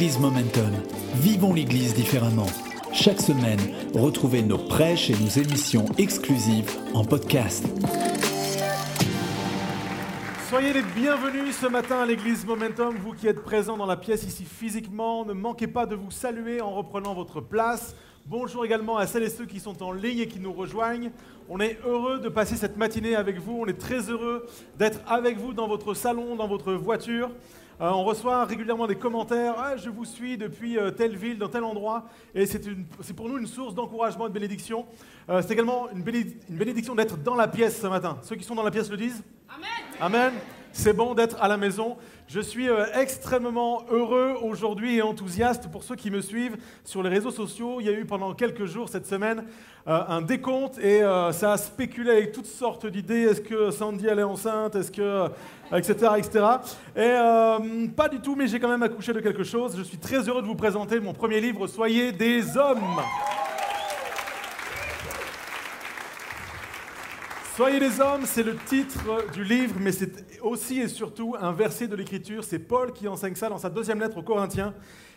l'Église Momentum. Vivons l'Église différemment. Chaque semaine, retrouvez nos prêches et nos émissions exclusives en podcast. Soyez les bienvenus ce matin à l'église Momentum, vous qui êtes présents dans la pièce ici physiquement. Ne manquez pas de vous saluer en reprenant votre place. Bonjour également à celles et ceux qui sont en ligne et qui nous rejoignent. On est heureux de passer cette matinée avec vous. On est très heureux d'être avec vous dans votre salon, dans votre voiture. Euh, on reçoit régulièrement des commentaires ah, Je vous suis depuis euh, telle ville, dans tel endroit. Et c'est pour nous une source d'encouragement et de bénédiction. Euh, c'est également une, une bénédiction d'être dans la pièce ce matin. Ceux qui sont dans la pièce le disent Amen. Amen. C'est bon d'être à la maison. Je suis euh, extrêmement heureux aujourd'hui et enthousiaste pour ceux qui me suivent sur les réseaux sociaux. Il y a eu pendant quelques jours cette semaine euh, un décompte et euh, ça a spéculé avec toutes sortes d'idées. Est-ce que Sandy est enceinte? Est-ce que etc etc. Et pas du tout, mais j'ai quand même accouché de quelque chose. Je suis très heureux de vous présenter mon premier livre. Soyez des hommes. Soyez des hommes, c'est le titre du livre, mais c'est aussi et surtout un verset de l'Écriture. C'est Paul qui enseigne ça dans sa deuxième lettre aux Corinthiens.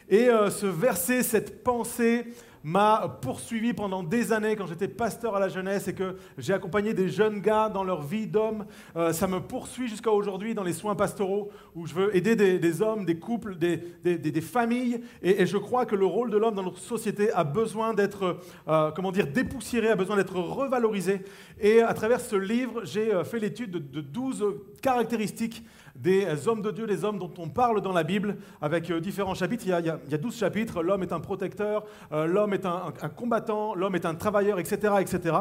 Et euh, ce verset, cette pensée, m'a poursuivi pendant des années quand j'étais pasteur à la jeunesse et que j'ai accompagné des jeunes gars dans leur vie d'homme. Euh, ça me poursuit jusqu'à aujourd'hui dans les soins pastoraux où je veux aider des, hommes, des couples, des, des, familles. Et, je crois que le rôle de l'homme dans notre société a besoin d'être, euh, comment dire, dépoussiéré, a besoin d'être revalorisé. Et à travers ce livre, j'ai euh, fait l'étude de, de 12 caractéristiques des hommes de Dieu, des hommes dont on parle dans la Bible, avec euh, différents chapitres. Il y a, il 12 chapitres. L'homme est un protecteur, euh, l'homme est un, combattant, l'homme est un travailleur, etc. etc.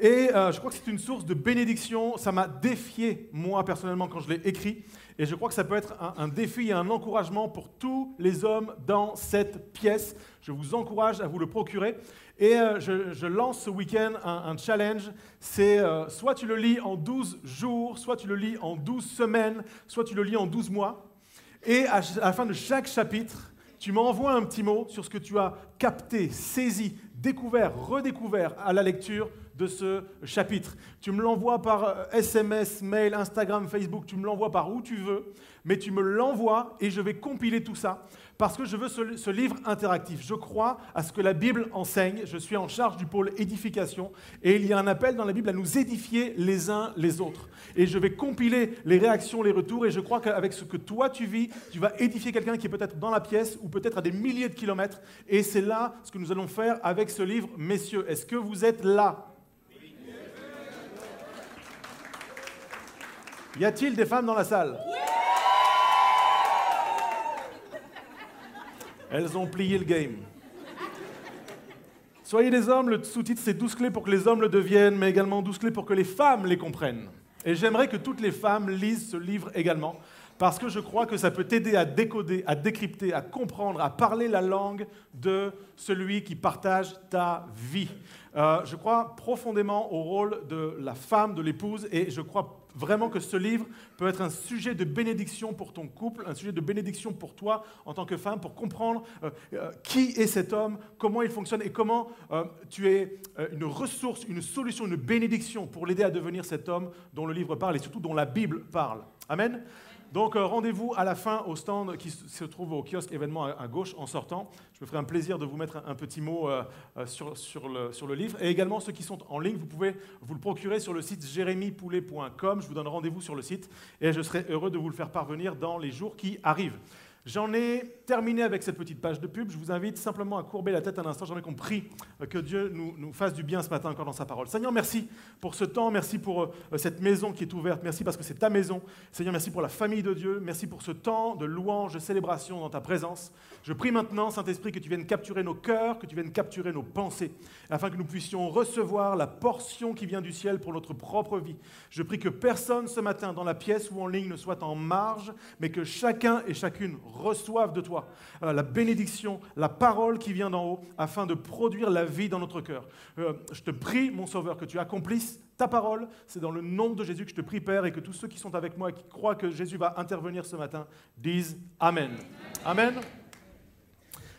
Et euh, je crois que c'est une source de bénédiction. Ça m'a défié, moi, personnellement, quand je l'ai écrit. Et je crois que ça peut être un, défi et un encouragement pour tous les hommes dans cette pièce. Je vous encourage à vous le procurer. Et euh, je, lance ce week-end un, challenge. C'est euh, soit tu le lis en 12 jours, soit tu le lis en 12 semaines, soit tu le lis en 12 mois. Et à, la fin de chaque chapitre, tu m'envoies un petit mot sur ce que tu as capté, saisi, découvert, redécouvert à la lecture de ce chapitre. Tu me l'envoies par SMS, euh, mail, Instagram, Facebook, tu me l'envoies par où tu veux, mais tu me l'envoies et je vais compiler tout ça parce que je veux ce, livre interactif. Je crois à ce que la Bible enseigne. Je suis en charge du pôle édification et il y a un appel dans la Bible à nous édifier les uns les autres. Et je vais compiler les réactions, les retours et je crois qu'avec ce que toi tu vis, tu vas édifier quelqu'un qui est peut-être dans la pièce ou peut-être à des milliers de kilomètres. Et c'est là ce que nous allons faire avec ce livre. Messieurs, est-ce que vous êtes là? Y a-t-il des femmes dans la salle? Elles ont plié le game. Soyez des hommes, le sous-titre c'est 12 clés pour que les hommes le deviennent, mais également 12 clés pour que les femmes les comprennent. Et j'aimerais que toutes les femmes lisent ce livre également, parce que je crois que ça peut t'aider à décoder, à décrypter, à comprendre, à parler la langue de celui qui partage ta vie. Euh, je crois profondément au rôle de la femme, de l'épouse, et je crois vraiment que ce livre peut être un sujet de bénédiction pour ton couple, un sujet de bénédiction pour toi en tant que femme, pour comprendre euh, euh, qui est cet homme, comment il fonctionne et comment euh, tu es une ressource, une solution, une bénédiction pour l'aider à devenir cet homme dont le livre parle et surtout dont la Bible parle. Amen. Donc euh, rendez-vous à la fin au stand qui se trouve au kiosque événement à, gauche en sortant. Je me ferai un plaisir de vous mettre un, petit mot euh, euh, sur, le, sur, le, livre. Et également ceux qui sont en ligne, vous pouvez vous le procurer sur le site jérémypoulet.com. Je vous donne rendez-vous sur le site et je serai heureux de vous le faire parvenir dans les jours qui arrivent. J'en ai terminé avec cette petite page de pub. Je vous invite simplement à courber la tête un instant. J'aimerais qu'on prie euh, que Dieu nous, fasse du bien ce matin encore dans sa parole. Seigneur, merci pour ce temps. Merci pour euh, cette maison qui est ouverte. Merci parce que c'est ta maison. Seigneur, merci pour la famille de Dieu. Merci pour ce temps de louange, de célébration dans ta présence. Je prie maintenant, Saint-Esprit, que tu viennes capturer nos cœurs, que tu viennes capturer nos pensées, afin que nous puissions recevoir la portion qui vient du ciel pour notre propre vie. Je prie que personne ce matin dans la pièce ou en ligne ne soit en marge, mais que chacun et chacune reçoivent de toi euh, la bénédiction, la parole qui vient d'en haut, afin de produire la vie dans notre cœur. Euh, je te prie, mon Sauveur, que tu accomplisses ta parole. C'est dans le nom de Jésus que je te prie, Père, et que tous ceux qui sont avec moi et qui croient que Jésus va intervenir ce matin disent Amen. Amen.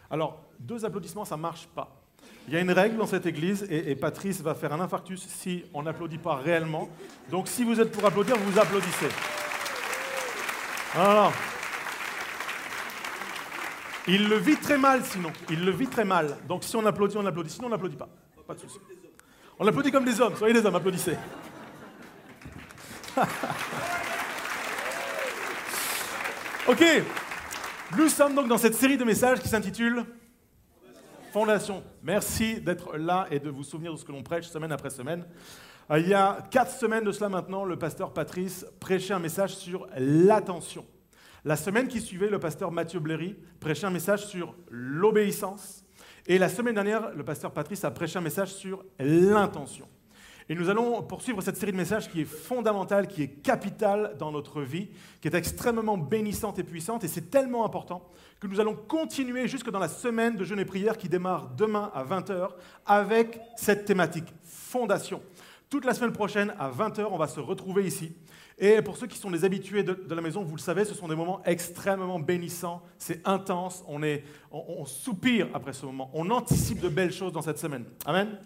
Alors, deux applaudissements, ça ne marche pas. Il y a une règle dans cette église, et, Patrice va faire un infarctus si on n'applaudit pas réellement. Donc si vous êtes pour applaudir, vous applaudissez. Alors, Il le vit très mal sinon. Il le vit très mal. Donc si on applaudit, on applaudit. Sinon, on n'applaudit pas. Pas de souci. On applaudit comme des hommes. Soyez des hommes, applaudissez. ok. Nous sommes donc dans cette série de messages qui s'intitule Fondation. Merci d'être là et de vous souvenir de ce que l'on prêche semaine après semaine. Euh, il y a quatre semaines de cela maintenant, le pasteur Patrice prêchait un message sur l'attention. La semaine qui suivait, le pasteur Mathieu Bléry prêchait un message sur l'obéissance. Et la semaine dernière, le pasteur Patrice a prêché un message sur l'intention. Et nous allons poursuivre cette série de messages qui est fondamentale, qui est capitale dans notre vie, qui est extrêmement bénissante et puissante. Et c'est tellement important que nous allons continuer jusque dans la semaine de jeûne et prière qui démarre demain à 20h avec cette thématique, fondation. Toute la semaine prochaine à 20h, on va se retrouver ici. Et pour ceux qui sont des habitués de, la maison, vous le savez, ce sont des moments extrêmement bénissants, c'est intense, on, soupire après ce moment, on anticipe de belles choses dans cette semaine. Amen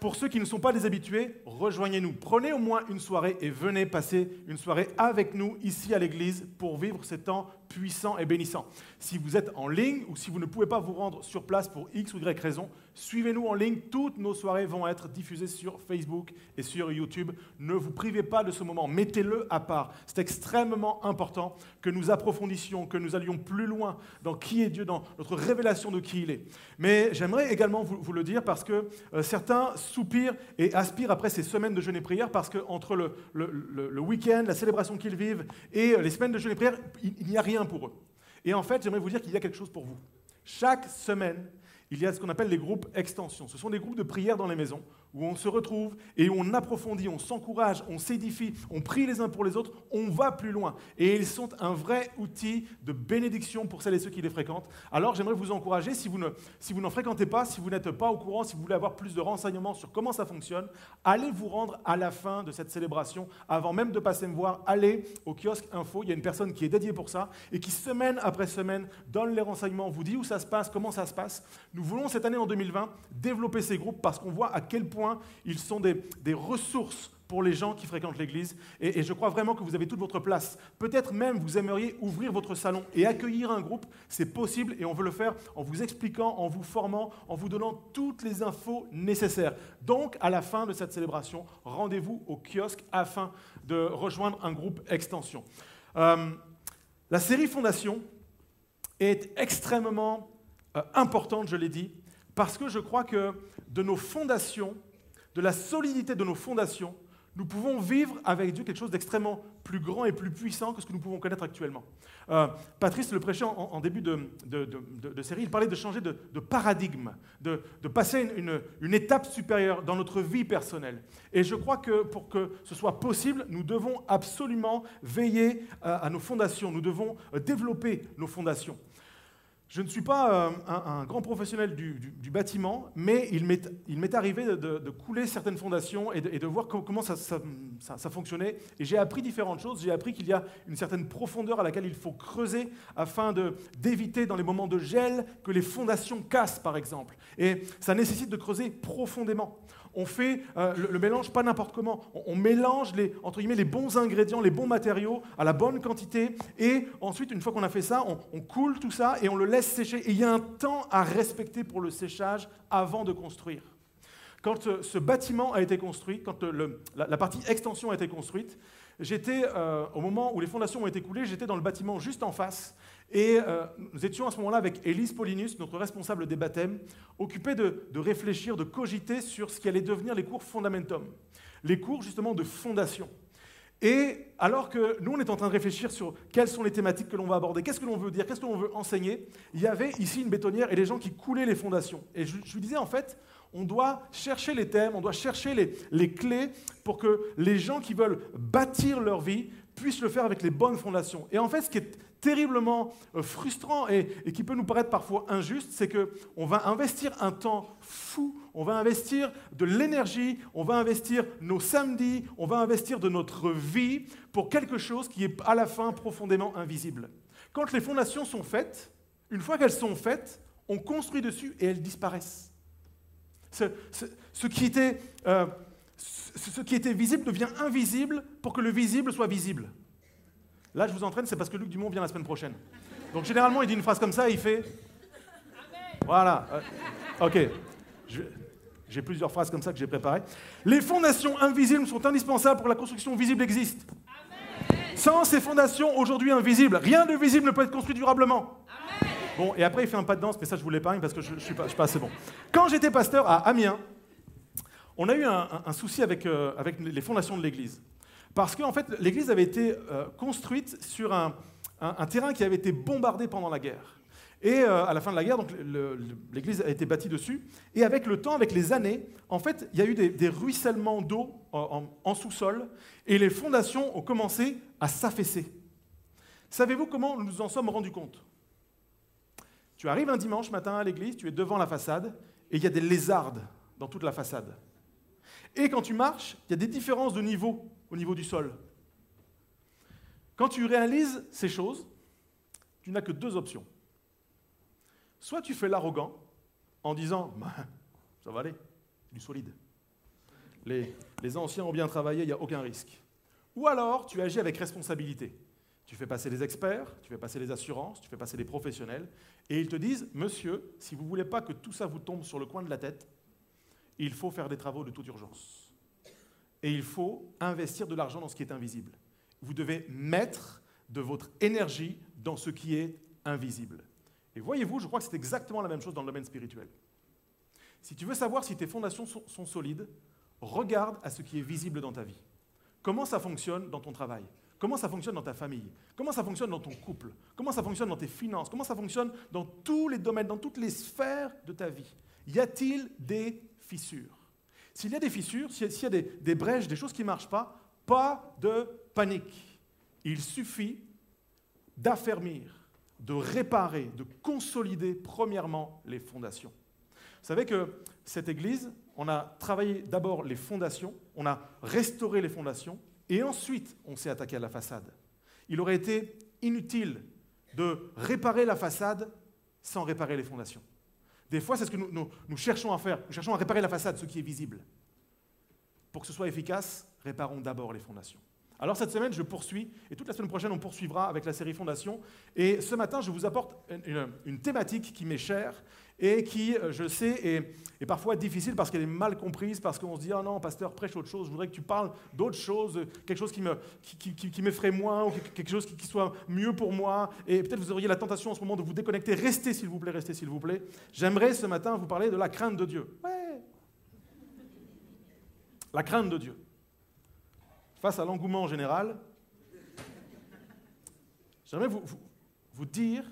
pour ceux qui ne sont pas des habitués, rejoignez-nous. Prenez au moins une soirée et venez passer une soirée avec nous ici à l'église pour vivre ces temps puissants et bénissants. Si vous êtes en ligne ou si vous ne pouvez pas vous rendre sur place pour X ou Y raison, suivez-nous en ligne. Toutes nos soirées vont être diffusées sur Facebook et sur YouTube. Ne vous privez pas de ce moment. Mettez-le à part. C'est extrêmement important que nous approfondissions, que nous allions plus loin dans qui est Dieu, dans notre révélation de qui il est. Mais j'aimerais également vous, le dire parce que euh, certains soupirent et aspirent après ces semaines de jeûne et prière parce qu'entre le, week-end, la célébration qu'ils vivent et euh, les semaines de jeûne et prière, il n'y a rien pour eux. Et en fait, j'aimerais vous dire qu'il y a quelque chose pour vous. Chaque semaine, il y a ce qu'on appelle les groupes extension. Ce sont des groupes de prière dans les maisons où on se retrouve et on approfondit, on s'encourage, on s'édifie, on prie les uns pour les autres, on va plus loin. Et ils sont un vrai outil de bénédiction pour celles et ceux qui les fréquentent. Alors j'aimerais vous encourager, si vous, ne, si vous n'en fréquentez pas, si vous n'êtes pas au courant, si vous voulez avoir plus de renseignements sur comment ça fonctionne, allez vous rendre à la fin de cette célébration, avant même de passer me voir, allez au kiosque info, il y a une personne qui est dédiée pour ça et qui semaine après semaine donne les renseignements, vous dit où ça se passe, comment ça se passe. Nous voulons cette année en 2020 développer ces groupes parce qu'on voit à quel point ils sont des, ressources pour les gens qui fréquentent l'Église. Et, je crois vraiment que vous avez toute votre place. Peut-être même vous aimeriez ouvrir votre salon et accueillir un groupe. C'est possible et on veut le faire en vous expliquant, en vous formant, en vous donnant toutes les infos nécessaires. Donc, à la fin de cette célébration, rendez-vous au kiosque afin de rejoindre un groupe extension. Euh, la série Fondation est extrêmement euh, importante, je l'ai dit, parce que je crois que de nos fondations, de la solidité de nos fondations, nous pouvons vivre avec Dieu quelque chose d'extrêmement plus grand et plus puissant que ce que nous pouvons connaître actuellement. Euh, Patrice le prêchait en, début de, série, il parlait de changer de, paradigme, de, passer une, étape supérieure dans notre vie personnelle. Et je crois que pour que ce soit possible, nous devons absolument veiller à, à nos fondations, nous devons développer nos fondations. Je ne suis pas euh, un, grand professionnel du, bâtiment, mais il m'est arrivé de, couler certaines fondations et de, voir comment ça, fonctionnait. Et j'ai appris différentes choses. J'ai appris qu'il y a une certaine profondeur à laquelle il faut creuser afin d'éviter dans les moments de gel que les fondations cassent, par exemple. Et ça nécessite de creuser profondément on fait euh, le, mélange pas n'importe comment. On, mélange les, entre guillemets, les bons ingrédients, les bons matériaux à la bonne quantité. Et ensuite, une fois qu'on a fait ça, on, coule tout ça et on le laisse sécher. Et il y a un temps à respecter pour le séchage avant de construire. Quand euh, ce bâtiment a été construit, quand euh, la, partie extension a été construite, j'étais, au moment où les fondations ont été coulées, j'étais dans le bâtiment juste en face. Et euh, nous étions à ce moment-là avec Élise Paulinus, notre responsable des baptêmes, occupés de, réfléchir, de cogiter sur ce qui allait devenir les cours Fundamentum, les cours justement de fondation. Et alors que nous, on est en train de réfléchir sur quelles sont les thématiques que l'on va aborder, qu'est-ce que l'on veut dire, qu'est-ce que l'on veut enseigner, il y avait ici une bétonnière et des gens qui coulaient les fondations. Et je, lui disais, en fait, on doit chercher les thèmes, on doit chercher les, les, clés pour que les gens qui veulent bâtir leur vie puissent le faire avec les bonnes fondations. Et en fait, ce qui est terriblement euh, frustrant et, qui peut nous paraître parfois injuste, c'est qu'on va investir un temps fou, on va investir de l'énergie, on va investir nos samedis, on va investir de notre vie pour quelque chose qui est à la fin profondément invisible. Quand les fondations sont faites, une fois qu'elles sont faites, on construit dessus et elles disparaissent. Ce, euh, ce qui était visible devient invisible pour que le visible soit visible. Là, je vous entraîne, c'est parce que Luc Dumont vient la semaine prochaine. Donc généralement, il dit une phrase comme ça, il fait Voilà. Euh, ok. J'ai plusieurs phrases comme ça que j'ai préparées. Les fondations invisibles sont indispensables pour que la construction visible existe. Sans ces fondations aujourd'hui invisibles, rien de visible ne peut être construit durablement. Bon, et après, il fait un pas de danse, mais ça, je vous l'épargne parce que je ne suis, pas assez bon. Quand j'étais pasteur à Amiens, on a eu un, souci avec, euh, avec, les fondations de l'Église. Parce qu'en fait, l'Église avait été euh, construite sur un, terrain qui avait été bombardé pendant la guerre. Et euh, à la fin de la guerre, l'Église a été bâtie dessus. Et avec le temps, avec les années, en fait, il y a eu des, ruissellements d'eau en sous-sol. Et les fondations ont commencé à s'affaisser. Savez-vous comment nous nous en sommes rendus compte? Tu arrives un dimanche matin à l'église, tu es devant la façade, et il y a des lézardes dans toute la façade. Et quand tu marches, il y a des différences de niveau au niveau du sol. Quand tu réalises ces choses, tu n'as que deux options. Soit tu fais l'arrogant en disant bah, Ça va aller, du solide. Les, les anciens ont bien travaillé, il n'y a aucun risque. Ou alors tu agis avec responsabilité. Tu fais passer les experts, tu fais passer les assurances, tu fais passer les professionnels, et ils te disent, monsieur, si vous ne voulez pas que tout ça vous tombe sur le coin de la tête, il faut faire des travaux de toute urgence. Et il faut investir de l'argent dans ce qui est invisible. Vous devez mettre de votre énergie dans ce qui est invisible. Et voyez-vous, je crois que c'est exactement la même chose dans le domaine spirituel. Si tu veux savoir si tes fondations sont solides, regarde à ce qui est visible dans ta vie. Comment ça fonctionne dans ton travail? Comment ça fonctionne dans ta famille? Comment ça fonctionne dans ton couple? Comment ça fonctionne dans tes finances? Comment ça fonctionne dans tous les domaines, dans toutes les sphères de ta vie? Y a-t-il des fissures? S'il y a des fissures, s'il y a des, brèches, des choses qui ne marchent pas, pas de panique. Il suffit d'affermir, de réparer, de consolider premièrement les fondations. Vous savez que cette Église, on a travaillé d'abord les fondations, on a restauré les fondations, et ensuite on s'est attaqué à la façade. Il aurait été inutile de réparer la façade sans réparer les fondations. Des fois, c'est ce que nous, cherchons à faire. Nous cherchons à réparer la façade, ce qui est visible. Pour que ce soit efficace, réparons d'abord les fondations. Alors cette semaine, je poursuis, et toute la semaine prochaine, on poursuivra avec la série Fondation. Et ce matin, je vous apporte une thématique qui m'est chère, et qui, euh, je sais, est, parfois difficile parce qu'elle est mal comprise, parce qu'on se dit, ah non, pasteur, prêche autre chose, je voudrais que tu parles d'autre chose, quelque chose qui, me, qui, m'effraie moins, ou quelque chose qui, soit mieux pour moi, et peut-être vous auriez la tentation en ce moment de vous déconnecter. Restez, s'il vous plaît, restez, s'il vous plaît. J'aimerais ce matin vous parler de la crainte de Dieu. Ouais. La crainte de Dieu. Face à l'engouement général, j'aimerais vous, vous dire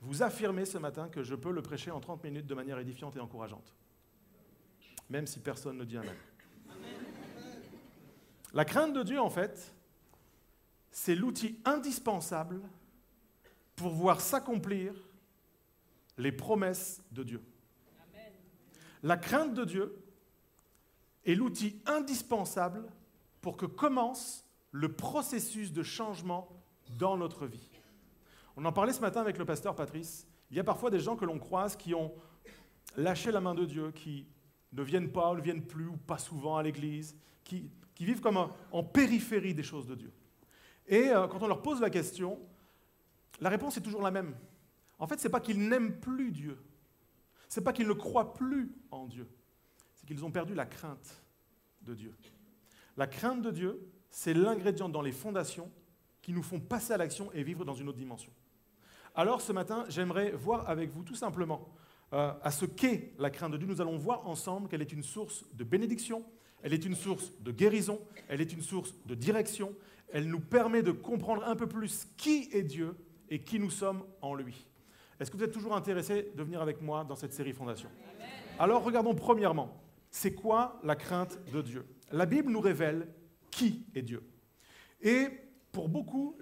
vous affirmez ce matin que je peux le prêcher en 30 minutes de manière édifiante et encourageante, même si personne ne dit Amen. La crainte de Dieu, en fait, c'est l'outil indispensable pour voir s'accomplir les promesses de Dieu. La crainte de Dieu est l'outil indispensable pour que commence le processus de changement dans notre vie. On en parlait ce matin avec le pasteur Patrice. Il y a parfois des gens que l'on croise qui ont lâché la main de Dieu, qui ne viennent pas ou ne viennent plus ou pas souvent à l'église, qui, vivent comme en périphérie des choses de Dieu. Et euh, quand on leur pose la question, la réponse est toujours la même. En fait, ce n'est pas qu'ils n'aiment plus Dieu, ce n'est pas qu'ils ne croient plus en Dieu, c'est qu'ils ont perdu la crainte de Dieu. La crainte de Dieu, c'est l'ingrédient dans les fondations qui nous font passer à l'action et vivre dans une autre dimension. Alors ce matin, j'aimerais voir avec vous tout simplement euh, à ce qu'est la crainte de Dieu. Nous allons voir ensemble qu'elle est une source de bénédiction, elle est une source de guérison, elle est une source de direction, elle nous permet de comprendre un peu plus qui est Dieu et qui nous sommes en lui. Est-ce que vous êtes toujours intéressé de venir avec moi dans cette série Fondation? Alors regardons premièrement, c'est quoi la crainte de Dieu? La Bible nous révèle qui est Dieu. Et pour beaucoup,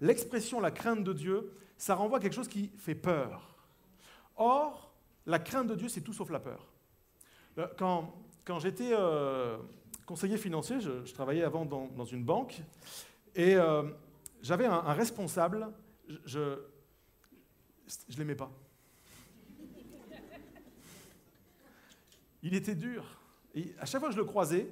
l'expression la crainte de Dieu, ça renvoie à quelque chose qui fait peur. Or, la crainte de Dieu, c'est tout sauf la peur. Euh, quand, quand j'étais euh, conseiller financier, je, travaillais avant dans, une banque, et euh, j'avais un, responsable, je ne l'aimais pas. Il était dur. Et à chaque fois que je le croisais,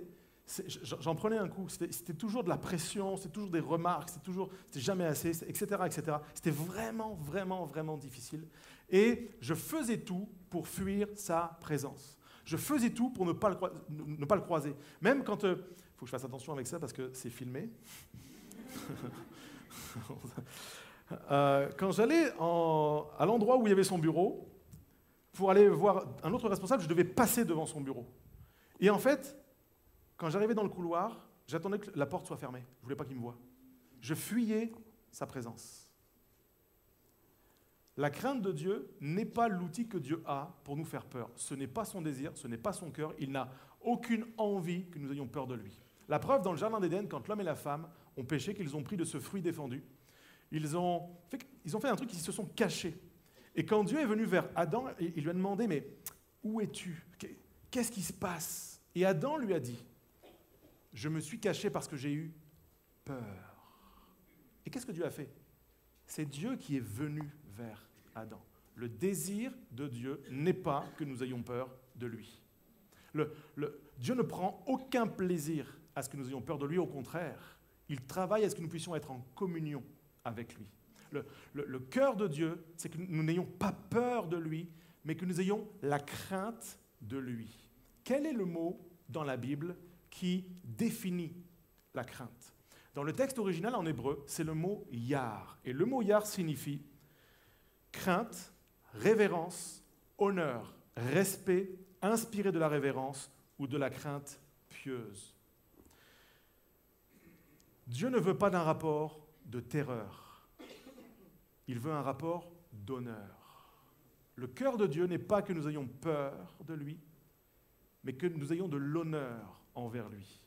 j'en prenais un coup. C'était toujours de la pression, c'était toujours des remarques, c'était toujours, c'était jamais assez, etc., etc. C'était vraiment, vraiment, vraiment difficile. Et je faisais tout pour fuir sa présence. Je faisais tout pour ne pas le, croiser. Même quand, il euh, faut que je fasse attention avec ça parce que c'est filmé. Euh, quand j'allais à l'endroit où il y avait son bureau, pour aller voir un autre responsable, je devais passer devant son bureau. Et en fait, quand j'arrivais dans le couloir, j'attendais que la porte soit fermée. Je ne voulais pas qu'il me voie. Je fuyais sa présence. La crainte de Dieu n'est pas l'outil que Dieu a pour nous faire peur. Ce n'est pas son désir, ce n'est pas son cœur. Il n'a aucune envie que nous ayons peur de lui. La preuve, dans le Jardin d'Éden, quand l'homme et la femme ont péché, qu'ils ont pris de ce fruit défendu, ils ont, fait, un truc, ils se sont cachés. Et quand Dieu est venu vers Adam, il lui a demandé, mais où es-tu? Qu'est-ce qui se passe? Et Adam lui a dit, je me suis caché parce que j'ai eu peur. Et qu'est-ce que Dieu a fait? C'est Dieu qui est venu vers Adam. Le désir de Dieu n'est pas que nous ayons peur de lui. Le, Dieu ne prend aucun plaisir à ce que nous ayons peur de lui, au contraire, il travaille à ce que nous puissions être en communion avec lui. Le, le cœur de Dieu, c'est que nous n'ayons pas peur de lui, mais que nous ayons la crainte de lui. Quel est le mot dans la Bible qui définit la crainte. Dans le texte original en hébreu, c'est le mot yar. Et le mot yar signifie crainte, révérence, honneur, respect, inspiré de la révérence ou de la crainte pieuse. Dieu ne veut pas d'un rapport de terreur. Il veut un rapport d'honneur. Le cœur de Dieu n'est pas que nous ayons peur de lui, mais que nous ayons de l'honneur envers lui.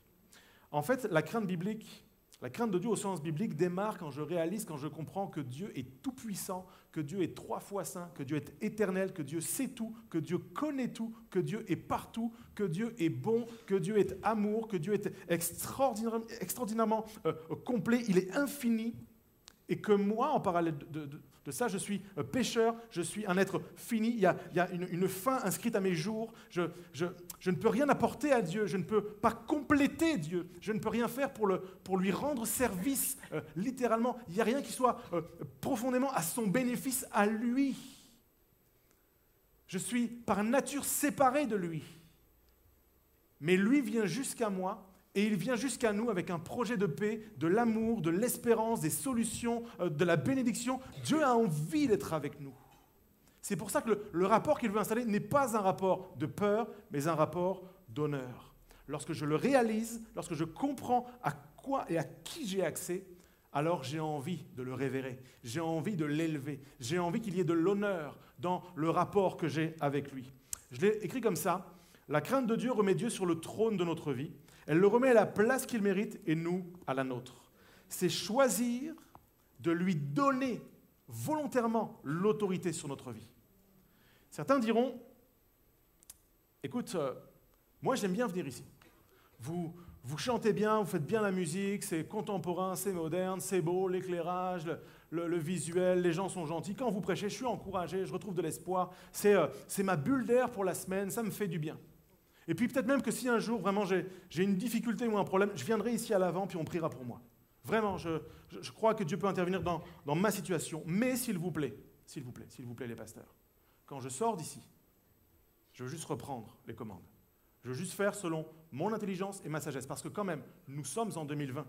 En fait, la crainte biblique, la crainte de Dieu au sens biblique démarre quand je réalise, quand je comprends que Dieu est tout-puissant, que Dieu est trois fois saint, que Dieu est éternel, que Dieu sait tout, que Dieu connaît tout, que Dieu est partout, que Dieu est bon, que Dieu est amour, que Dieu est extraordinairement, extraordinairement euh, complet, il est infini, et que moi, en parallèle de, de ça, je suis euh, pécheur, je suis un être fini, il y a, une, fin inscrite à mes jours, je, ne peux rien apporter à Dieu, je ne peux pas compléter Dieu, je ne peux rien faire pour, lui rendre service, euh, littéralement, il n'y a rien qui soit euh, profondément à son bénéfice à lui. Je suis par nature séparé de lui. Mais lui vient jusqu'à moi et il vient jusqu'à nous avec un projet de paix, de l'amour, de l'espérance, des solutions, euh, de la bénédiction. Dieu a envie d'être avec nous. C'est pour ça que le, rapport qu'il veut installer n'est pas un rapport de peur, mais un rapport d'honneur. Lorsque je le réalise, lorsque je comprends à quoi et à qui j'ai accès, alors j'ai envie de le révérer, j'ai envie de l'élever, j'ai envie qu'il y ait de l'honneur dans le rapport que j'ai avec lui. Je l'ai écrit comme ça, la crainte de Dieu remet Dieu sur le trône de notre vie elle le remet à la place qu'il mérite et nous à la nôtre. C'est choisir de lui donner volontairement l'autorité sur notre vie. Certains diront, écoute, euh, moi j'aime bien venir ici. Vous, vous chantez bien, vous faites bien la musique, c'est contemporain, c'est moderne, c'est beau, l'éclairage, le, visuel, les gens sont gentils. Quand vous prêchez, je suis encouragé, je retrouve de l'espoir. C'est euh, ma bulle d'air pour la semaine, ça me fait du bien. Et puis peut-être même que si un jour vraiment j'ai une difficulté ou un problème, je viendrai ici à l'avant puis on priera pour moi. Vraiment, je, crois que Dieu peut intervenir dans, dans ma situation. Mais s'il vous plaît, s'il vous plaît, s'il vous plaît les pasteurs, quand je sors d'ici, je veux juste reprendre les commandes. Je veux juste faire selon mon intelligence et ma sagesse. Parce que quand même, nous sommes en 2020.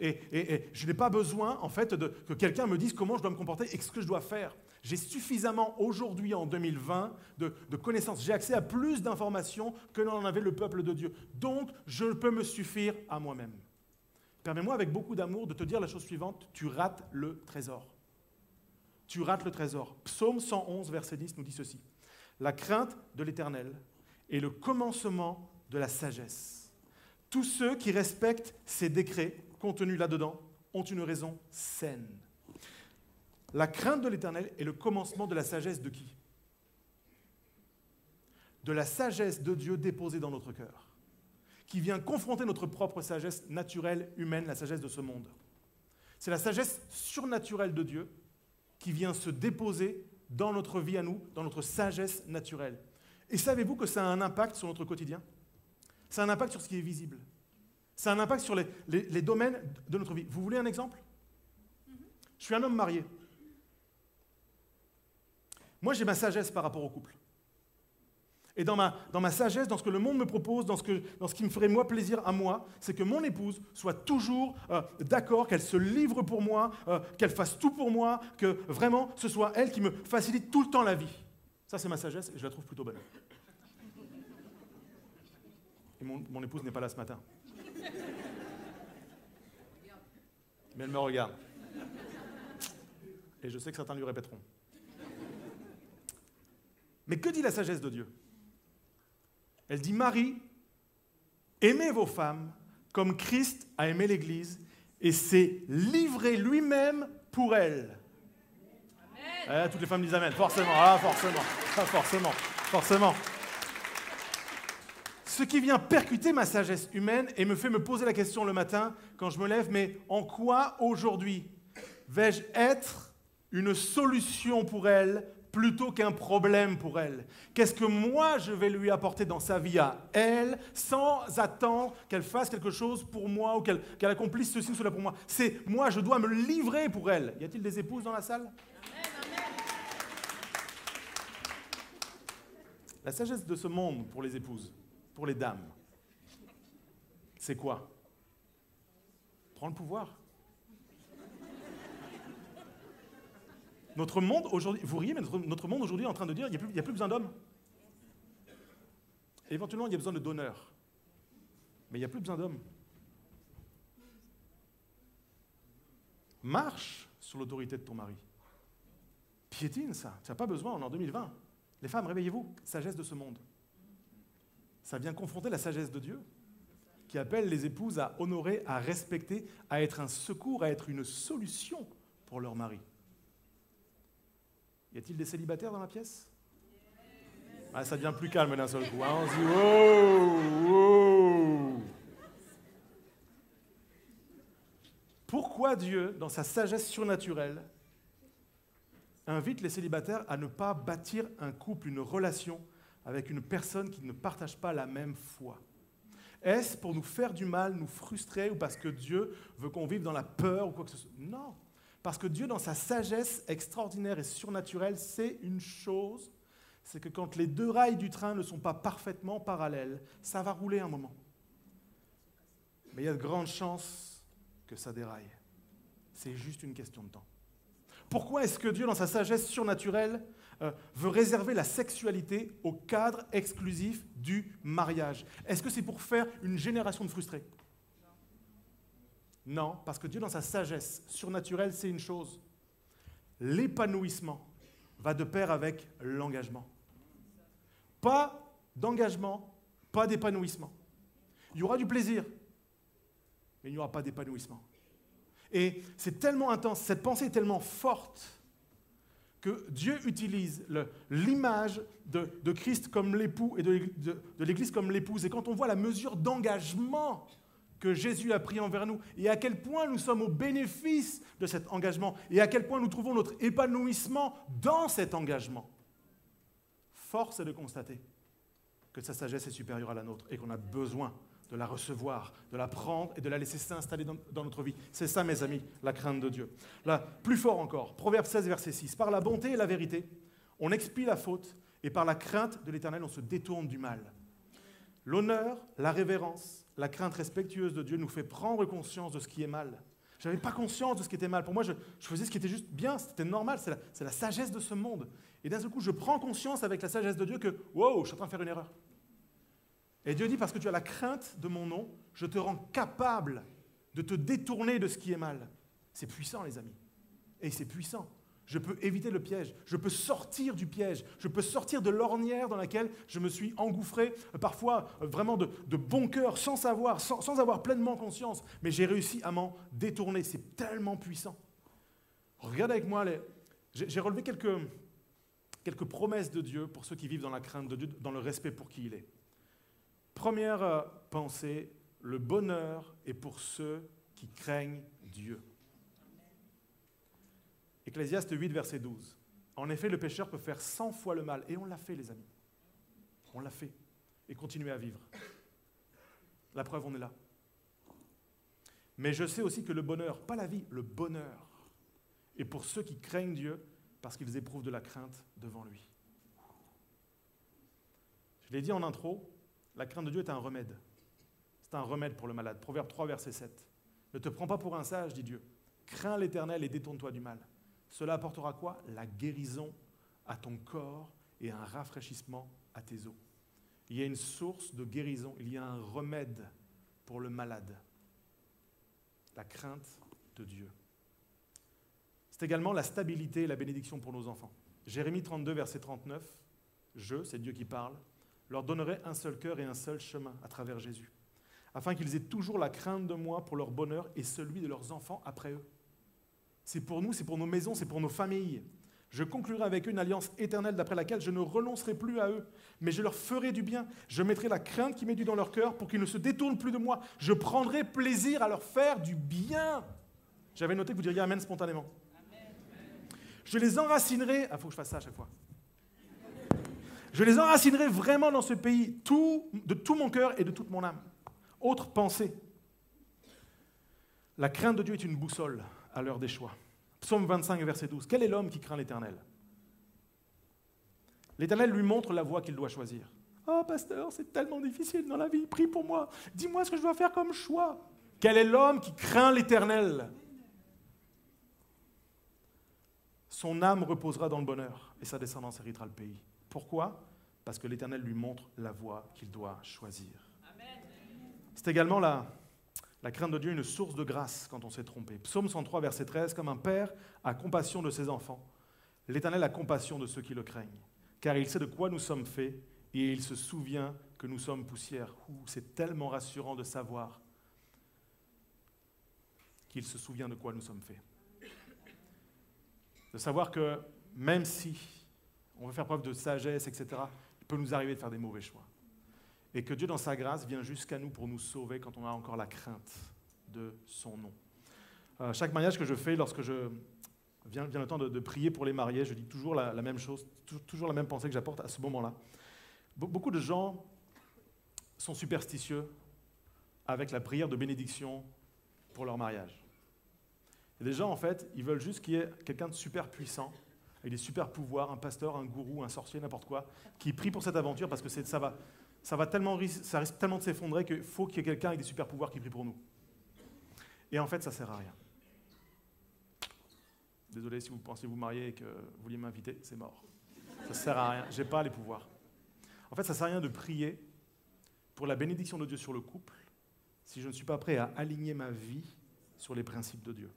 Et, je n'ai pas besoin, en fait, que quelqu'un me dise comment je dois me comporter et ce que je dois faire. J'ai suffisamment aujourd'hui, en 2020, de, de connaissances. J'ai accès à plus d'informations que n'en avait le peuple de Dieu. Donc, je peux me suffire à moi-même. Permets-moi, avec beaucoup d'amour, de te dire la chose suivante. Tu rates le trésor. Tu rates le trésor. Psaume 111, verset 10 nous dit ceci. La crainte de l'Éternel est le commencement de la sagesse. Tous ceux qui respectent ses décrets contenus là-dedans ont une raison saine. La crainte de l'Éternel est le commencement de la sagesse de qui? De la sagesse de Dieu déposée dans notre cœur, qui vient confronter notre propre sagesse naturelle, humaine, la sagesse de ce monde. C'est la sagesse surnaturelle de Dieu qui vient se déposer dans notre vie à nous, dans notre sagesse naturelle. Et savez-vous que ça a un impact sur notre quotidien? Ça a un impact sur ce qui est visible. Ça a un impact sur les, domaines de notre vie. Vous voulez un exemple? Je suis un homme marié. Moi, j'ai ma sagesse par rapport au couple. Et dans ma, dans ma sagesse, dans ce que le monde me propose, dans ce, dans ce qui me ferait moi plaisir à moi, c'est que mon épouse soit toujours euh, d'accord, qu'elle se livre pour moi, euh, qu'elle fasse tout pour moi, que vraiment ce soit elle qui me facilite tout le temps la vie. Ça, c'est ma sagesse et je la trouve plutôt bonne. Et mon épouse n'est pas là ce matin. Mais elle me regarde. Et je sais que certains lui répéteront. Mais que dit la sagesse de Dieu? Elle dit Marie, aimez vos femmes comme Christ a aimé l'Église et s'est livré lui-même pour elle. Eh, toutes les femmes disent Amen, forcément, ah, forcément, ah, forcément, forcément. Ce qui vient percuter ma sagesse humaine et me fait me poser la question le matin quand je me lève, mais en quoi aujourd'hui vais-je être une solution pour elle plutôt qu'un problème pour elle? Qu'est-ce que moi je vais lui apporter dans sa vie à elle sans attendre qu'elle fasse quelque chose pour moi ou qu'elle accomplisse ceci ou cela pour moi? C'est moi, je dois me livrer pour elle. Y a-t-il des épouses dans la salle? La sagesse de ce monde pour les épouses, pour les dames, c'est quoi? Prends le pouvoir. Notre monde aujourd'hui, vous riez, mais notre, monde aujourd'hui est en train de dire qu'il n'y a, plus besoin d'hommes. Éventuellement, il y a besoin de donneurs. Mais il n'y a plus besoin d'hommes. Marche sur l'autorité de ton mari. Piétine ça. Tu n'as pas besoin, on est en 2020. Les femmes, réveillez-vous. Sagesse de ce monde. Ça vient confronter la sagesse de Dieu qui appelle les épouses à honorer, à respecter, à être un secours, à être une solution pour leur mari. Y a-t-il des célibataires dans la pièce? Ah, Ça devient plus calme d'un seul coup. hein. On se dit wow, wow. Pourquoi Dieu, dans sa sagesse surnaturelle, invite les célibataires à ne pas bâtir un couple, une relation avec une personne qui ne partage pas la même foi Est-ce pour nous faire du mal, nous frustrer, ou parce que Dieu veut qu'on vive dans la peur ou quoi que ce soit? Non. Parce que Dieu, dans sa sagesse extraordinaire et surnaturelle, sait une chose, c'est que quand les deux rails du train ne sont pas parfaitement parallèles, ça va rouler un moment. Mais il y a de grandes chances que ça déraille. C'est juste une question de temps. Pourquoi est-ce que Dieu, dans sa sagesse surnaturelle, veut réserver la sexualité au cadre exclusif du mariage Est-ce que c'est pour faire une génération de frustrés? Non, parce que Dieu, dans sa sagesse surnaturelle, c'est une chose. L'épanouissement va de pair avec l'engagement. Pas d'engagement, pas d'épanouissement. Il y aura du plaisir, mais il n'y aura pas d'épanouissement. Et c'est tellement intense, cette pensée est tellement forte que Dieu utilise l'image de, Christ comme l'époux et de l'Église comme l'épouse. Et quand on voit la mesure d'engagement que Jésus a pris envers nous et à quel point nous sommes au bénéfice de cet engagement et à quel point nous trouvons notre épanouissement dans cet engagement, force est de constater que sa sagesse est supérieure à la nôtre et qu'on a besoin de la recevoir, de la prendre et de la laisser s'installer dans, notre vie. C'est ça, mes amis, la crainte de Dieu. Plus fort encore, Proverbe 16, verset 6. Par la bonté et la vérité, on expie la faute et par la crainte de l'Éternel, on se détourne du mal. L'honneur, la révérence, la crainte respectueuse de Dieu nous fait prendre conscience de ce qui est mal. Je n'avais pas conscience de ce qui était mal. Pour moi, je, faisais ce qui était juste bien, c'était normal, c'est la, la sagesse de ce monde. Et d'un seul coup, je prends conscience avec la sagesse de Dieu que, wow, je suis en train de faire une erreur. Et Dieu dit, parce que tu as la crainte de mon nom, je te rends capable de te détourner de ce qui est mal. C'est puissant, les amis. Et c'est puissant. Je peux éviter le piège. Je peux sortir du piège. Je peux sortir de l'ornière dans laquelle je me suis engouffré, euh, parfois euh, vraiment de, bon cœur, sans savoir, sans, avoir pleinement conscience. Mais j'ai réussi à m'en détourner. C'est tellement puissant. Regarde avec moi, j'ai relevé quelques, quelques promesses de Dieu pour ceux qui vivent dans la crainte de Dieu, dans le respect pour qui il est. Première euh, pensée, le bonheur est pour ceux qui craignent Dieu. Ecclésiaste 8, verset 12. En effet, le pécheur peut faire 100 fois le mal. Et on l'a fait, les amis. On l'a fait. Et continuer à vivre. La preuve, on est là. Mais je sais aussi que le bonheur, pas la vie, le bonheur, est pour ceux qui craignent Dieu parce qu'ils éprouvent de la crainte devant lui. Je l'ai dit en intro, la crainte de Dieu est un remède. C'est un remède pour le malade. Proverbe 3, verset 7. Ne te prends pas pour un sage, dit Dieu. Crains l'Éternel et détourne-toi du mal. Cela apportera quoi? La guérison à ton corps et un rafraîchissement à tes os. Il y a une source de guérison, il y a un remède pour le malade. La crainte de Dieu. C'est également la stabilité et la bénédiction pour nos enfants. Jérémie 32, verset 39, je, c'est Dieu qui parle, leur donnerai un seul cœur et un seul chemin à travers Jésus, afin qu'ils aient toujours la crainte de moi pour leur bonheur et celui de leurs enfants après eux. C'est pour nous, c'est pour nos maisons, c'est pour nos familles. Je conclurai avec eux une alliance éternelle d'après laquelle je ne renoncerai plus à eux, mais je leur ferai du bien. Je mettrai la crainte qui m'est due dans leur cœur pour qu'ils ne se détournent plus de moi. Je prendrai plaisir à leur faire du bien. J'avais noté que vous diriez Amen spontanément. Je les enracinerai. Ah, faut que je fasse ça à chaque fois. Je les enracinerai vraiment dans ce pays, de tout mon cœur et de toute mon âme. Autre pensée. La crainte de Dieu est une boussole à l'heure des choix. Psaume 25, verset 12. Quel est l'homme qui craint l'Éternel? L'Éternel lui montre la voie qu'il doit choisir. Oh, pasteur, c'est tellement difficile dans la vie. Prie pour moi. Dis-moi ce que je dois faire comme choix. Quel est l'homme qui craint l'Éternel? Son âme reposera dans le bonheur et sa descendance héritera le pays. Pourquoi? Parce que l'Éternel lui montre la voie qu'il doit choisir. C'est également la, la crainte de Dieu une source de grâce quand on s'est trompé. Psaume 103, verset 13, comme un père a compassion de ses enfants, l'Éternel a compassion de ceux qui le craignent, car il sait de quoi nous sommes faits et il se souvient que nous sommes poussière. C'est tellement rassurant de savoir qu'il se souvient de quoi nous sommes faits. De savoir que même si on veut faire preuve de sagesse, etc., il peut nous arriver de faire des mauvais choix et que Dieu, dans sa grâce, vient jusqu'à nous pour nous sauver quand on a encore la crainte de son nom. Euh, chaque mariage que je fais, lorsque je vient, vient le temps de, prier pour les mariés, je dis toujours la, même chose, toujours la même pensée que j'apporte à ce moment-là. Beaucoup de gens sont superstitieux avec la prière de bénédiction pour leur mariage. Et des gens, en fait, ils veulent juste qu'il y ait quelqu'un de super puissant, avec des super pouvoirs, un pasteur, un gourou, un sorcier, n'importe quoi, qui prie pour cette aventure parce que ça va, risque tellement de s'effondrer qu'il faut qu'il y ait quelqu'un avec des super pouvoirs qui prie pour nous. Et en fait, ça sert à rien. Désolé si vous pensez vous marier et que vous vouliez m'inviter, c'est mort. Ça sert à rien. Je n'ai pas les pouvoirs. En fait, ça sert à rien de prier pour la bénédiction de Dieu sur le couple si je ne suis pas prêt à aligner ma vie sur les principes de Dieu.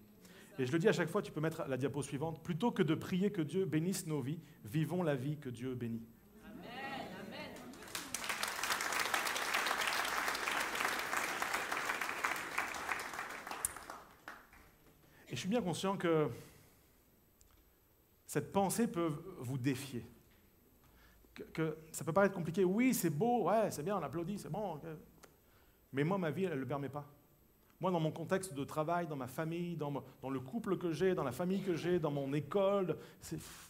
Et je le dis à chaque fois, tu peux mettre la diapo suivante, plutôt que de prier que Dieu bénisse nos vies, vivons la vie que Dieu bénit. Et je suis bien conscient que cette pensée peut vous défier. Que, ça peut paraître compliqué. Oui, c'est beau, ouais, c'est bien, on applaudit, c'est bon. Mais moi, ma vie, elle ne le permet pas. Moi, dans mon contexte de travail, dans ma famille, dans, le couple que j'ai, dans la famille que j'ai, dans mon école,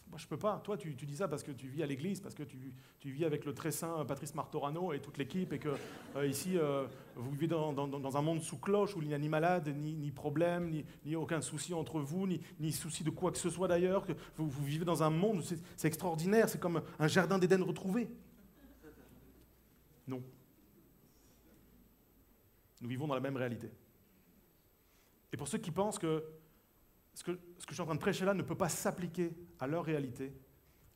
moi, je peux pas. Toi, tu, dis ça parce que tu vis à l'église, parce que tu, vis avec le très saint Patrice Martorano et toute l'équipe, et que euh, ici, euh, vous vivez dans, un monde sous cloche où il n'y a ni malade, ni, problème, ni, aucun souci entre vous, ni, souci de quoi que ce soit d'ailleurs. Vous, vous vivez dans un monde c'est extraordinaire, c'est comme un jardin d'Éden retrouvé. Non. Nous vivons dans la même réalité. Et pour ceux qui pensent que ce, que je suis en train de prêcher là ne peut pas s'appliquer à leur réalité,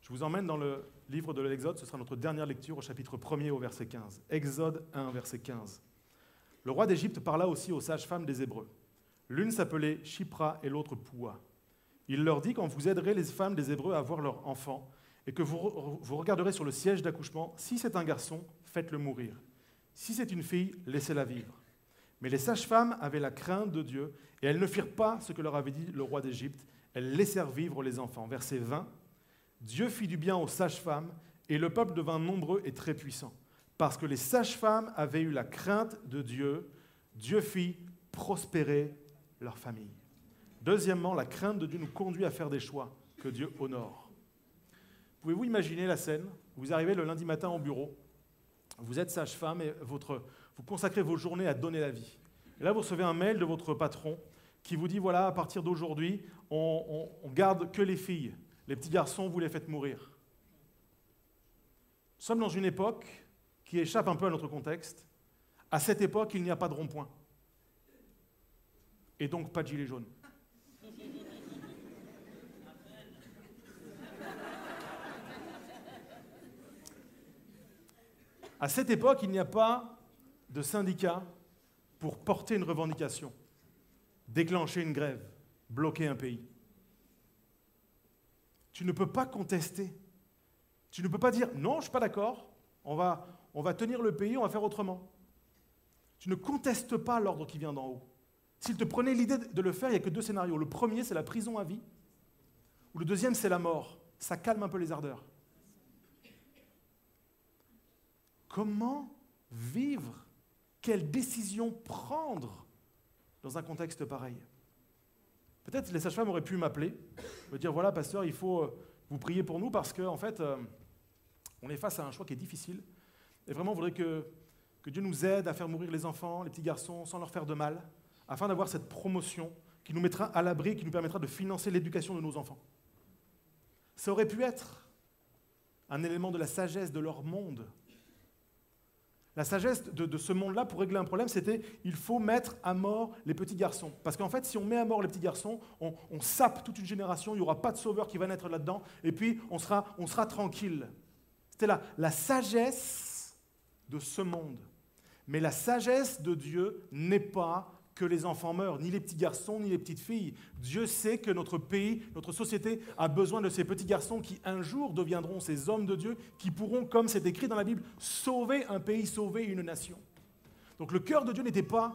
je vous emmène dans le livre de l'Exode, ce sera notre dernière lecture au chapitre 1er au verset 15. Exode 1, verset 15. Le roi d'Égypte parla aussi aux sages-femmes des Hébreux. L'une s'appelait Shipra et l'autre Poua. Il leur dit quand vous aiderez les femmes des Hébreux à avoir leur enfant et que vous regarderez sur le siège d'accouchement, si c'est un garçon, faites-le mourir. Si c'est une fille, laissez-la vivre. Mais les sages-femmes avaient la crainte de Dieu et elles ne firent pas ce que leur avait dit le roi d'Égypte. Elles laissèrent vivre les enfants. Verset 20. Dieu fit du bien aux sages-femmes et le peuple devint nombreux et très puissant. Parce que les sages-femmes avaient eu la crainte de Dieu, Dieu fit prospérer leur famille. Deuxièmement, la crainte de Dieu nous conduit à faire des choix que Dieu honore. Pouvez-vous imaginer la scène? Vous arrivez le lundi matin au bureau, vous êtes sage-femme et votre, vous consacrez vos journées à donner la vie. Et là, vous recevez un mail de votre patron qui vous dit, voilà, à partir d'aujourd'hui, on, on, garde que les filles. Les petits garçons, vous les faites mourir. Nous sommes dans une époque qui échappe un peu à notre contexte. À cette époque, il n'y a pas de rond-point. Et donc pas de gilet jaune. À cette époque, il n'y a pas de syndicat pour porter une revendication, déclencher une grève, bloquer un pays. Tu ne peux pas contester. Tu ne peux pas dire non, je ne suis pas d'accord, on va, on va tenir le pays, on va faire autrement. Tu ne contestes pas l'ordre qui vient d'en haut. S'il te prenait l'idée de le faire, il n'y a que deux scénarios. Le premier, c'est la prison à vie, ou le deuxième, c'est la mort. Ça calme un peu les ardeurs. Comment vivre Quelle décision prendre dans un contexte pareil Peut-être les sages-femmes auraient pu m'appeler, me dire voilà, pasteur, il faut euh, vous prier pour nous parce qu'en en fait, euh, on est face à un choix qui est difficile. Et vraiment, on voudrait que, que Dieu nous aide à faire mourir les enfants, les petits garçons, sans leur faire de mal, afin d'avoir cette promotion qui nous mettra à l'abri, qui nous permettra de financer l'éducation de nos enfants. Ça aurait pu être un élément de la sagesse de leur monde, la sagesse de, ce monde-là pour régler un problème, c'était il faut mettre à mort les petits garçons. Parce qu'en fait, si on met à mort les petits garçons, on, sape toute une génération, il n'y aura pas de sauveur qui va naître là-dedans, et puis on sera, on sera tranquille. C'était la, la sagesse de ce monde. Mais la sagesse de Dieu n'est pas que les enfants meurent, ni les petits garçons, ni les petites filles. Dieu sait que notre pays, notre société a besoin de ces petits garçons qui un jour deviendront ces hommes de Dieu, qui pourront, comme c'est écrit dans la Bible, sauver un pays, sauver une nation. Donc le cœur de Dieu n'était pas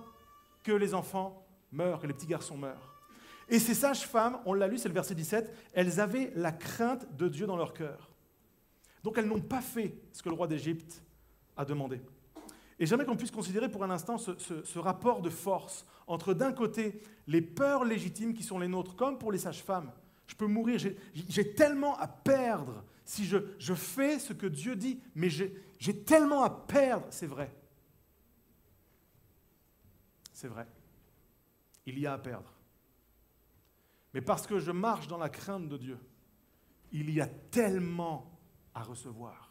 que les enfants meurent, que les petits garçons meurent. Et ces sages-femmes, on l'a lu, c'est le verset 17, elles avaient la crainte de Dieu dans leur cœur. Donc elles n'ont pas fait ce que le roi d'Égypte a demandé. Et j'aimerais qu'on puisse considérer pour un instant ce, rapport de force entre d'un côté les peurs légitimes qui sont les nôtres, comme pour les sages-femmes. Je peux mourir, j'ai tellement à perdre si je, je, fais ce que Dieu dit, mais j'ai tellement à perdre, c'est vrai. C'est vrai. Il y a à perdre. Mais parce que je marche dans la crainte de Dieu, il y a tellement à recevoir.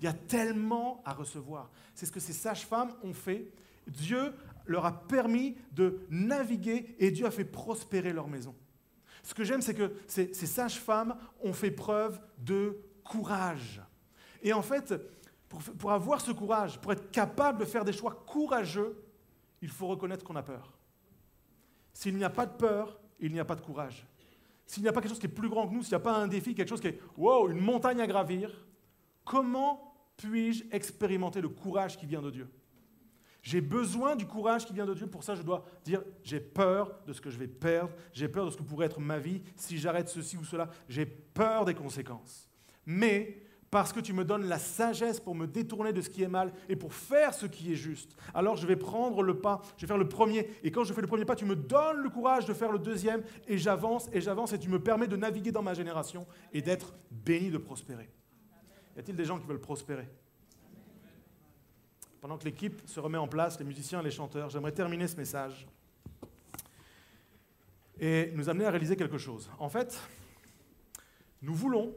Il y a tellement à recevoir. C'est ce que ces sages-femmes ont fait. Dieu leur a permis de naviguer et Dieu a fait prospérer leur maison. Ce que j'aime, c'est que ces, sages-femmes ont fait preuve de courage. Et en fait, pour, pour, avoir ce courage, pour être capable de faire des choix courageux, il faut reconnaître qu'on a peur. S'il n'y a pas de peur, il n'y a pas de courage. S'il n'y a pas quelque chose qui est plus grand que nous, s'il n'y a pas un défi, quelque chose qui est wow, une montagne à gravir, comment puis-je expérimenter le courage qui vient de Dieu? J'ai besoin du courage qui vient de Dieu, pour ça je dois dire, j'ai peur de ce que je vais perdre, j'ai peur de ce que pourrait être ma vie si j'arrête ceci ou cela, j'ai peur des conséquences. Mais parce que tu me donnes la sagesse pour me détourner de ce qui est mal et pour faire ce qui est juste. Alors je vais prendre le pas, je vais faire le premier, et quand je fais le premier pas, tu me donnes le courage de faire le deuxième, et j'avance, et j'avance, et tu me permets de naviguer dans ma génération et d'être béni, de prospérer. Y a-t-il des gens qui veulent prospérer Pendant que l'équipe se remet en place, les musiciens, les chanteurs, j'aimerais terminer ce message et nous amener à réaliser quelque chose. En fait, nous voulons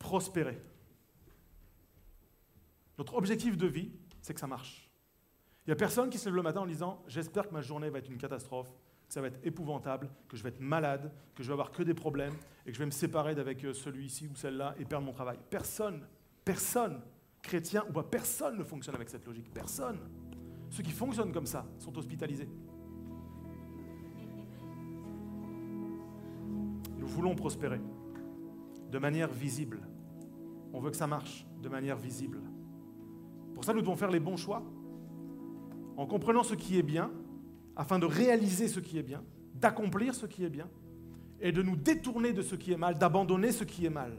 prospérer. Notre objectif de vie, c'est que ça marche. Il n'y a personne qui se lève le matin en disant J'espère que ma journée va être une catastrophe, ça va être épouvantable, que je vais être malade, que je vais avoir que des problèmes et que je vais me séparer d'avec euh, celui-ci ou celle-là et perdre mon travail. Personne, personne, chrétien ou pas, personne ne fonctionne avec cette logique. Personne. Ceux qui fonctionnent comme ça sont hospitalisés. Nous voulons prospérer de manière visible. On veut que ça marche de manière visible. Pour ça, nous devons faire les bons choix en comprenant ce qui est bien afin de réaliser ce qui est bien, d'accomplir ce qui est bien, et de nous détourner de ce qui est mal, d'abandonner ce qui est mal.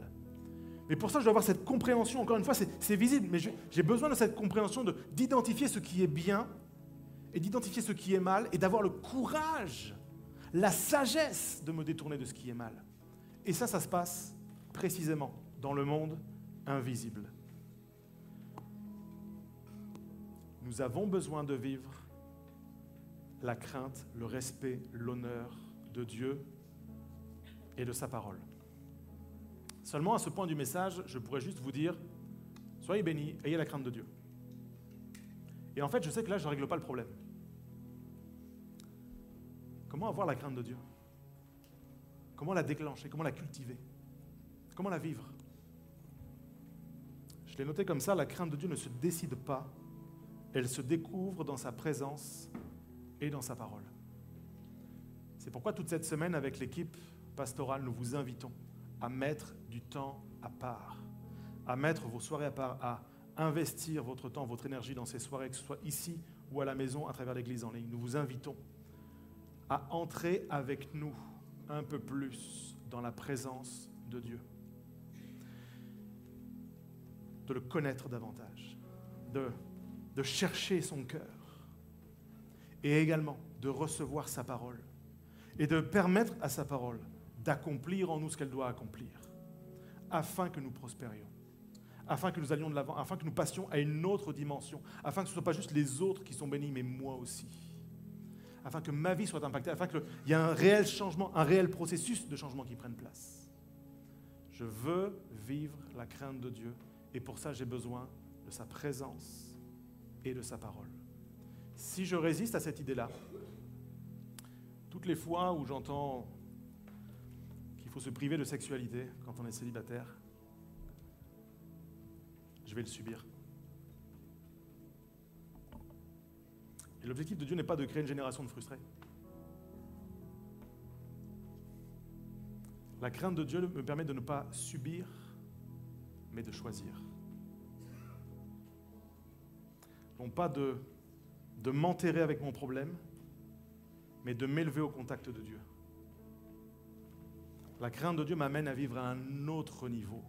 Mais pour ça, je dois avoir cette compréhension, encore une fois, c'est visible, mais j'ai besoin de cette compréhension d'identifier ce qui est bien et d'identifier ce qui est mal et d'avoir le courage, la sagesse de me détourner de ce qui est mal. Et ça, ça se passe précisément dans le monde invisible. Nous avons besoin de vivre la crainte, le respect, l'honneur de Dieu et de sa parole. Seulement à ce point du message, je pourrais juste vous dire, soyez bénis, ayez la crainte de Dieu. Et en fait, je sais que là, je ne règle pas le problème. Comment avoir la crainte de Dieu? Comment la déclencher? Comment la cultiver? Comment la vivre? Je l'ai noté comme ça, la crainte de Dieu ne se décide pas, elle se découvre dans sa présence et dans sa parole. C'est pourquoi toute cette semaine, avec l'équipe pastorale, nous vous invitons à mettre du temps à part, à mettre vos soirées à part, à investir votre temps, votre énergie dans ces soirées, que ce soit ici ou à la maison, à travers l'église en ligne. Nous vous invitons à entrer avec nous un peu plus dans la présence de Dieu, de le connaître davantage, de, de chercher son cœur et également de recevoir sa parole et de permettre à sa parole d'accomplir en nous ce qu'elle doit accomplir, afin que nous prospérions, afin que nous allions de l'avant, afin que nous passions à une autre dimension, afin que ce ne soit pas juste les autres qui sont bénis, mais moi aussi, afin que ma vie soit impactée, afin qu'il y ait un réel changement, un réel processus de changement qui prenne place. Je veux vivre la crainte de Dieu, et pour ça j'ai besoin de sa présence et de sa parole. Si je résiste à cette idée-là, toutes les fois où j'entends faut se priver de sexualité quand on est célibataire, je vais le subir. Et l'objectif de Dieu n'est pas de créer une génération de frustrés. La crainte de Dieu me permet de ne pas subir, mais de choisir. Non pas de, de m'enterrer avec mon problème, mais de m'élever au contact de Dieu. La crainte de Dieu m'amène à vivre à un autre niveau.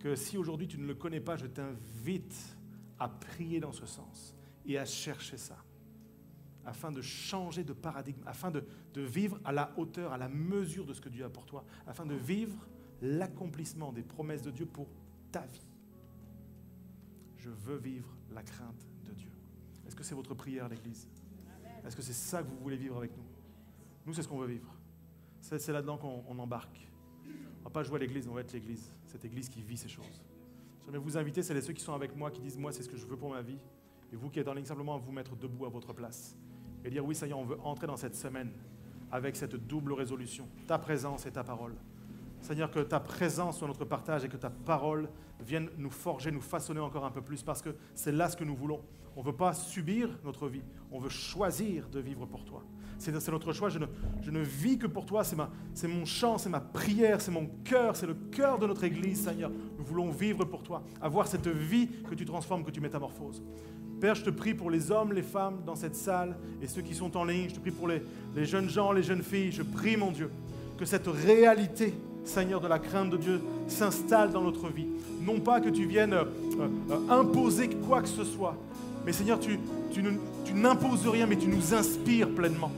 Que si aujourd'hui tu ne le connais pas, je t'invite à prier dans ce sens et à chercher ça, afin de changer de paradigme, afin de, vivre à la hauteur, à la mesure de ce que Dieu a pour toi, afin de vivre l'accomplissement des promesses de Dieu pour ta vie. Je veux vivre la crainte de. Est-ce que c'est votre prière, l'Église? Est-ce que c'est ça que vous voulez vivre avec nous? Nous, c'est ce qu'on veut vivre. C'est là-dedans qu'on embarque. On ne va pas jouer à l'église, on va être l'église. Cette église qui vit ces choses. Je vais vous inviter, c'est ceux qui sont avec moi, qui disent Moi, c'est ce que je veux pour ma vie. Et vous qui êtes en ligne, simplement à vous mettre debout à votre place. Et dire Oui, ça y est, on veut entrer dans cette semaine avec cette double résolution ta présence et ta parole. Seigneur, que ta présence soit notre partage et que ta parole vienne nous forger, nous façonner encore un peu plus, parce que c'est là ce que nous voulons. On ne veut pas subir notre vie, on veut choisir de vivre pour toi. C'est notre choix, je ne, je ne, vis que pour toi, c'est mon chant, c'est ma prière, c'est mon cœur, c'est le cœur de notre Église, Seigneur. Nous voulons vivre pour toi, avoir cette vie que tu transformes, que tu métamorphoses. Père, je te prie pour les hommes, les femmes dans cette salle et ceux qui sont en ligne, je te prie pour les, les jeunes gens, les jeunes filles, je prie, mon Dieu, que cette réalité Seigneur, de la crainte de Dieu s'installe dans notre vie. Non pas que tu viennes euh, euh, imposer quoi que ce soit, mais Seigneur, tu, n'imposes rien, mais tu nous inspires pleinement.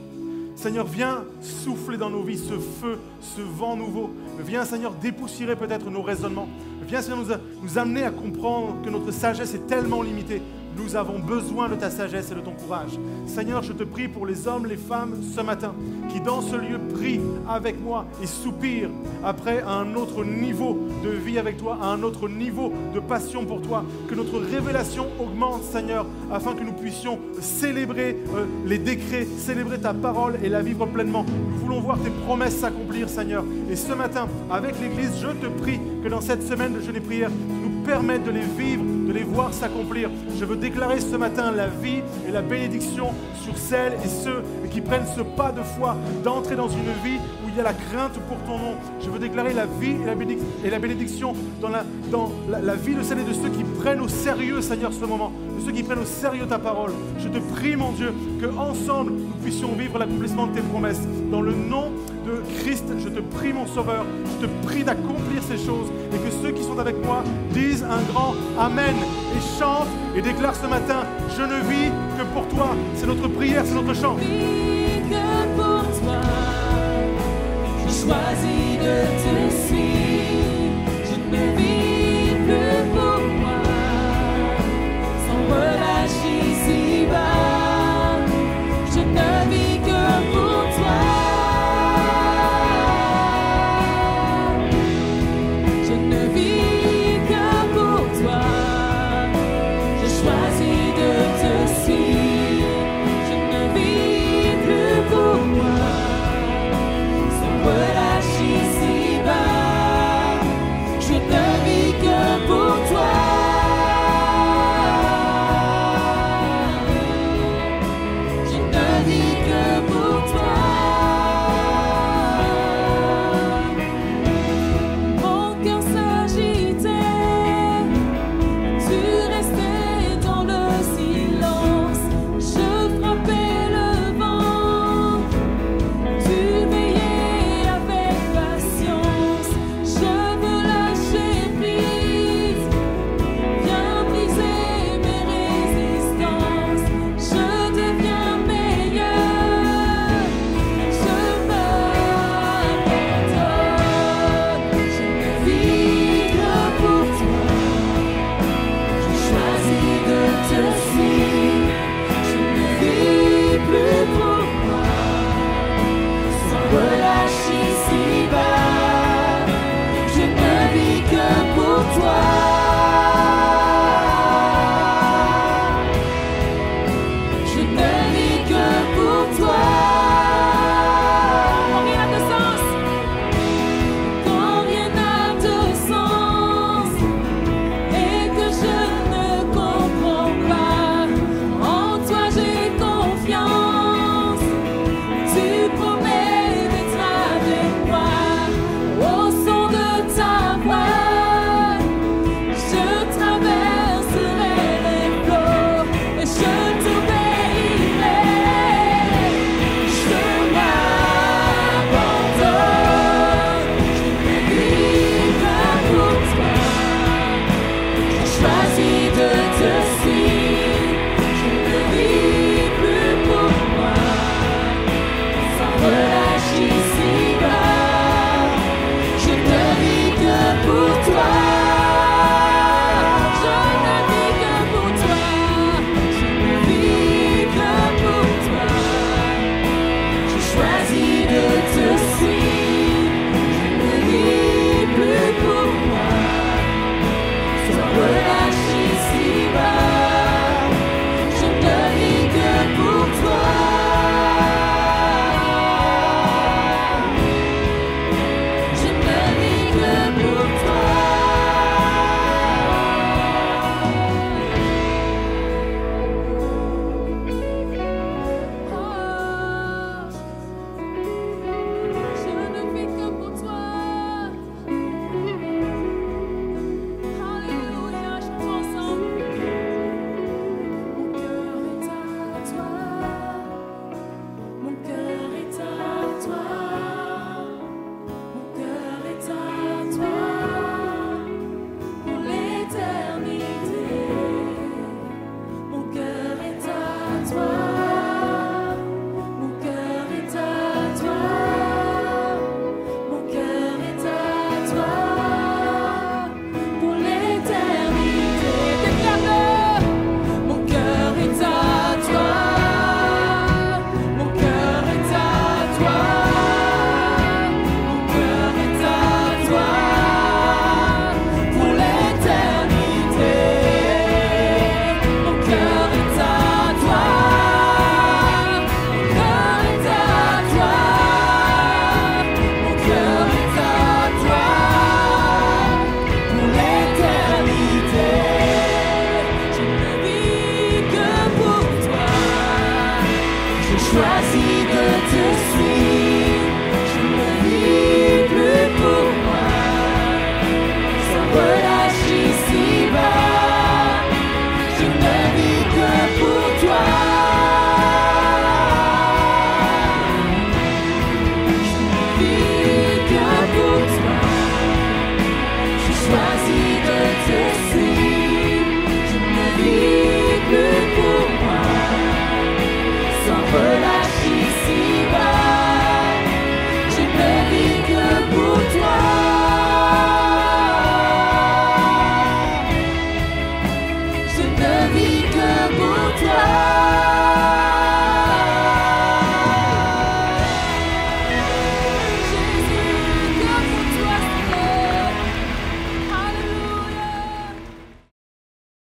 Seigneur, viens souffler dans nos vies ce feu, ce vent nouveau. Viens, Seigneur, dépoussiérer peut-être nos raisonnements. Viens, Seigneur, nous amener à comprendre que notre sagesse est tellement limitée. Nous avons besoin de ta sagesse et de ton courage. Seigneur, je te prie pour les hommes, les femmes ce matin qui dans ce lieu prient avec moi et soupirent après un autre niveau de vie avec toi, un autre niveau de passion pour toi. Que notre révélation augmente, Seigneur, afin que nous puissions célébrer euh, les décrets, célébrer ta parole et la vivre pleinement. Nous voulons voir tes promesses s'accomplir, Seigneur. Et ce matin, avec l'Église, je te prie que dans cette semaine de jeûne et prière, nous permettes de les vivre, de les voir s'accomplir. Je veux déclarer ce matin la vie et la bénédiction sur celles et ceux qui prennent ce pas de foi d'entrer dans une vie il y a la crainte pour ton nom. Je veux déclarer la vie et la, bénédiction dans, la, vie de celles et de ceux qui prennent au sérieux, Seigneur, ce moment, de ceux qui prennent au sérieux ta parole. Je te prie, mon Dieu, que ensemble nous puissions vivre l'accomplissement de tes promesses. Dans le nom de Christ, je te prie, mon Sauveur, je te prie d'accomplir ces choses et que ceux qui sont avec moi disent un grand Amen et chantent et déclarent ce matin, je ne vis que pour toi. C'est notre prière, c'est notre chant. choisi de te suivre.